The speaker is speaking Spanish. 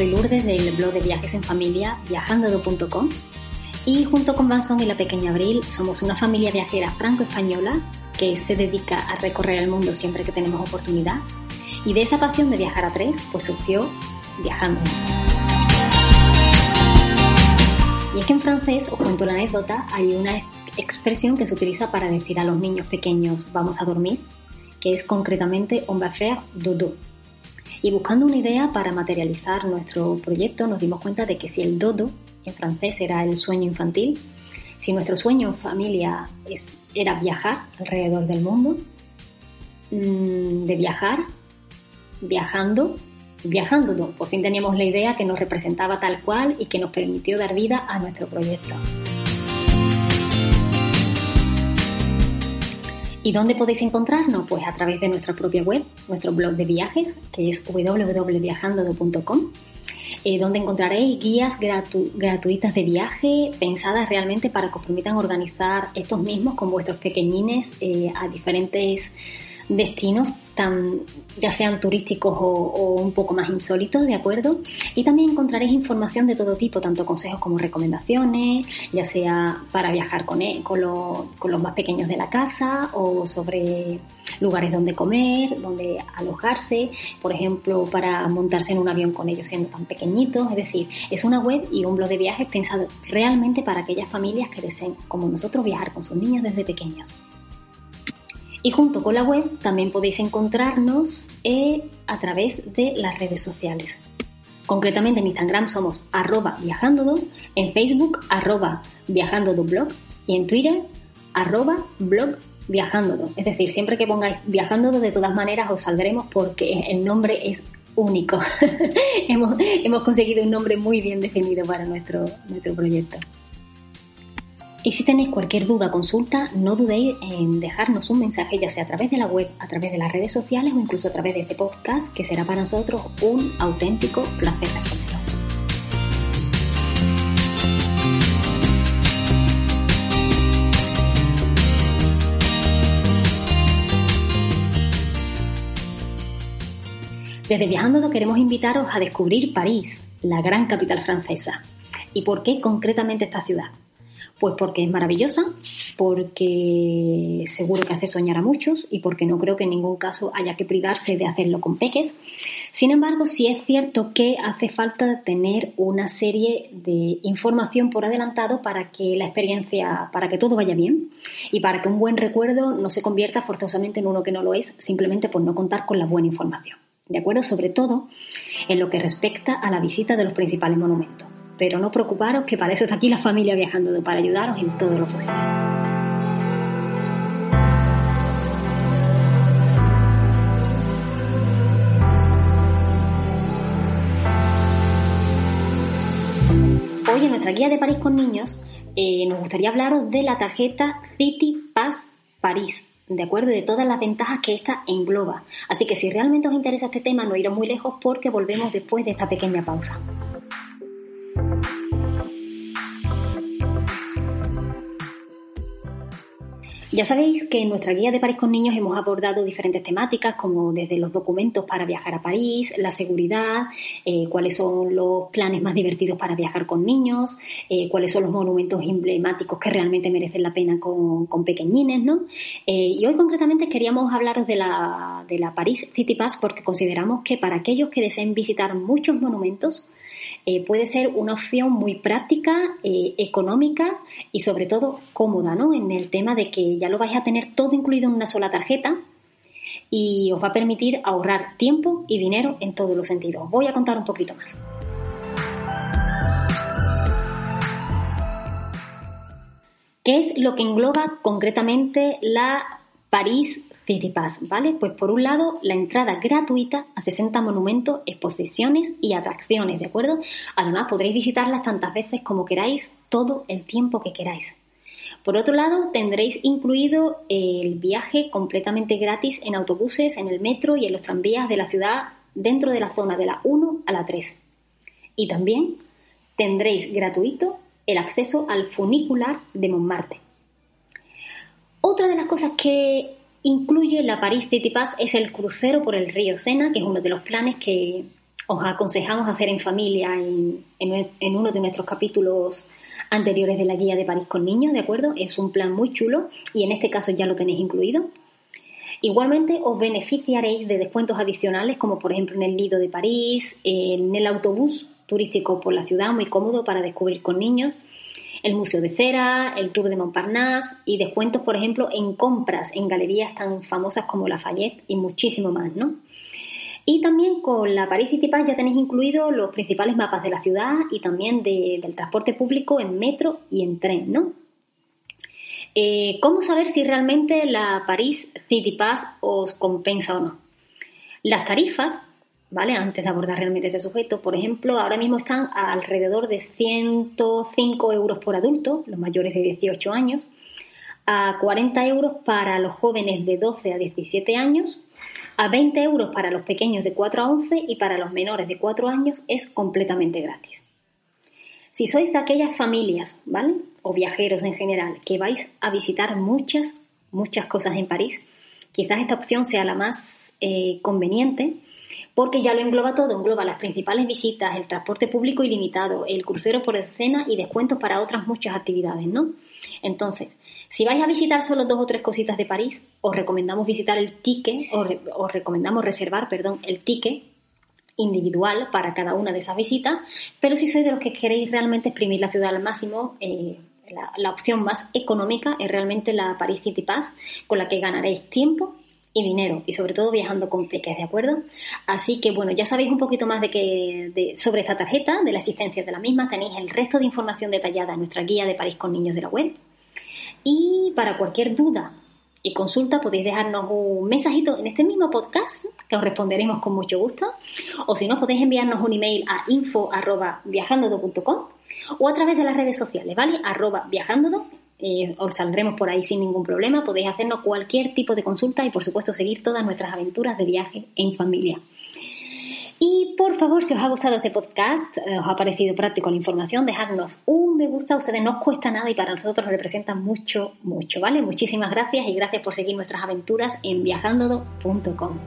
soy Lourdes del blog de viajes en familia viajando.com y junto con Vanson y la pequeña Abril somos una familia viajera franco-española que se dedica a recorrer el mundo siempre que tenemos oportunidad y de esa pasión de viajar a tres pues surgió Viajando. Y es que en francés, os cuento la anécdota, hay una expresión que se utiliza para decir a los niños pequeños vamos a dormir, que es concretamente on va faire dodo. Y buscando una idea para materializar nuestro proyecto nos dimos cuenta de que si el dodo en francés era el sueño infantil, si nuestro sueño en familia es, era viajar alrededor del mundo, mm, de viajar, viajando, viajando, por fin teníamos la idea que nos representaba tal cual y que nos permitió dar vida a nuestro proyecto. ¿Y dónde podéis encontrarnos? Pues a través de nuestra propia web, nuestro blog de viajes, que es www.viajando.com, eh, donde encontraréis guías gratuitas de viaje pensadas realmente para que os permitan organizar estos mismos con vuestros pequeñines eh, a diferentes destinos tan, ya sean turísticos o, un poco más insólitos, ¿de acuerdo? Y también encontraréis información de todo tipo, tanto consejos como recomendaciones, ya sea para viajar con, e, con, con los más pequeños de la casa o sobre lugares donde comer, donde alojarse, por ejemplo, para montarse en un avión con ellos siendo tan pequeñitos. Es decir, es una web y un blog de viajes pensado realmente para aquellas familias que deseen, como nosotros, viajar con sus niños desde pequeños. Y junto con la web también podéis encontrarnos eh, a través de las redes sociales. Concretamente en Instagram somos arroba viajandodo, en Facebook arroba viajandodoblog y en Twitter arroba blog. Es decir, siempre que pongáis viajandodo de todas maneras os saldremos porque el nombre es único. hemos, hemos conseguido un nombre muy bien definido para nuestro, nuestro proyecto. Y si tenéis cualquier duda o consulta, no dudéis en dejarnos un mensaje, ya sea a través de la web, a través de las redes sociales o incluso a través de este podcast, que será para nosotros un auténtico placer responderlo. Desde Viajando queremos invitaros a descubrir París, la gran capital francesa. ¿Y por qué concretamente esta ciudad? Pues porque es maravillosa, porque seguro que hace soñar a muchos y porque no creo que en ningún caso haya que privarse de hacerlo con peques. Sin embargo, sí es cierto que hace falta tener una serie de información por adelantado para que la experiencia, para que todo vaya bien y para que un buen recuerdo no se convierta forzosamente en uno que no lo es, simplemente por no contar con la buena información. ¿De acuerdo? Sobre todo en lo que respecta a la visita de los principales monumentos pero no preocuparos que para eso está aquí la familia viajando, para ayudaros en todo lo posible. Hoy en nuestra guía de París con niños eh, nos gustaría hablaros de la tarjeta City Pass París, ¿de acuerdo? De todas las ventajas que esta engloba. Así que si realmente os interesa este tema, no iros muy lejos porque volvemos después de esta pequeña pausa. Ya sabéis que en nuestra guía de París con niños hemos abordado diferentes temáticas como desde los documentos para viajar a París, la seguridad, eh, cuáles son los planes más divertidos para viajar con niños, eh, cuáles son los monumentos emblemáticos que realmente merecen la pena con, pequeñines, ¿no? Eh, y hoy concretamente queríamos hablaros de la, de la París City Pass porque consideramos que para aquellos que deseen visitar muchos monumentos, eh, puede ser una opción muy práctica, eh, económica y sobre todo cómoda, ¿no? En el tema de que ya lo vais a tener todo incluido en una sola tarjeta y os va a permitir ahorrar tiempo y dinero en todos los sentidos. Voy a contar un poquito más. ¿Qué es lo que engloba concretamente la París City Pass, ¿vale? Pues por un lado, la entrada gratuita a 60 monumentos, exposiciones y atracciones, ¿de acuerdo? Además, podréis visitarlas tantas veces como queráis, todo el tiempo que queráis. Por otro lado, tendréis incluido el viaje completamente gratis en autobuses, en el metro y en los tranvías de la ciudad dentro de la zona de la 1 a la 3. Y también tendréis gratuito el acceso al funicular de Montmartre. Otra de las cosas que incluye la Paris City Pass es el crucero por el río Sena, que es uno de los planes que os aconsejamos hacer en familia en, en, uno de nuestros capítulos anteriores de la guía de París con niños, ¿de acuerdo? Es un plan muy chulo y en este caso ya lo tenéis incluido. Igualmente os beneficiaréis de descuentos adicionales como por ejemplo en el Lido de París, en el autobús turístico por la ciudad, muy cómodo para descubrir con niños, el Museo de Cera, el Tour de Montparnasse y descuentos por ejemplo en compras en galerías tan famosas como Lafayette y muchísimo más, ¿no? Y también con la Paris City Pass ya tenéis incluidos los principales mapas de la ciudad y también del transporte público en metro y en tren, ¿no? Eh, ¿Cómo saber si realmente la Paris City Pass os compensa o no? Las tarifas, ¿vale? Antes de abordar realmente este sujeto, por ejemplo, ahora mismo están alrededor de 105 euros por adulto, los mayores de 18 años, a 40 euros para los jóvenes de 12 a 17 años, a 20 euros para los pequeños de 4 a 11 y para los menores de 4 años es completamente gratis. Si sois de aquellas familias, ¿vale? O viajeros en general, que vais a visitar muchas, muchas cosas en París, quizás esta opción sea la más eh, conveniente porque ya lo engloba todo, engloba las principales visitas, el transporte público ilimitado, el crucero por escena y descuentos para otras muchas actividades, ¿no? Entonces, si vais a visitar solo dos o tres cositas de París, os recomendamos visitar el ticket, os, recomendamos reservar, perdón, el ticket individual para cada una de esas visitas, pero si sois de los que queréis realmente exprimir la ciudad al máximo, eh, la, la, opción más económica es realmente la Paris City Pass, con la que ganaréis tiempo y dinero, y sobre todo viajando con peques, ¿de acuerdo? Así que bueno, ya sabéis un poquito más de que, de, sobre esta tarjeta, de la existencia de la misma, tenéis el resto de información detallada en nuestra guía de París con niños de la web y para cualquier duda y consulta podéis dejarnos un mensajito en este mismo podcast que os responderemos con mucho gusto. O si no, podéis enviarnos un email a info.viajandodo.com o a través de las redes sociales, ¿vale? Arroba. Os saldremos por ahí sin ningún problema. Podéis hacernos cualquier tipo de consulta y, por supuesto, seguir todas nuestras aventuras de viaje en familia. Y por favor, si os ha gustado este podcast, eh, os ha parecido práctico la información, dejadnos un me gusta, a ustedes no os cuesta nada y para nosotros representa mucho, mucho, ¿vale? Muchísimas gracias y gracias por seguir nuestras aventuras en viajandodo.com.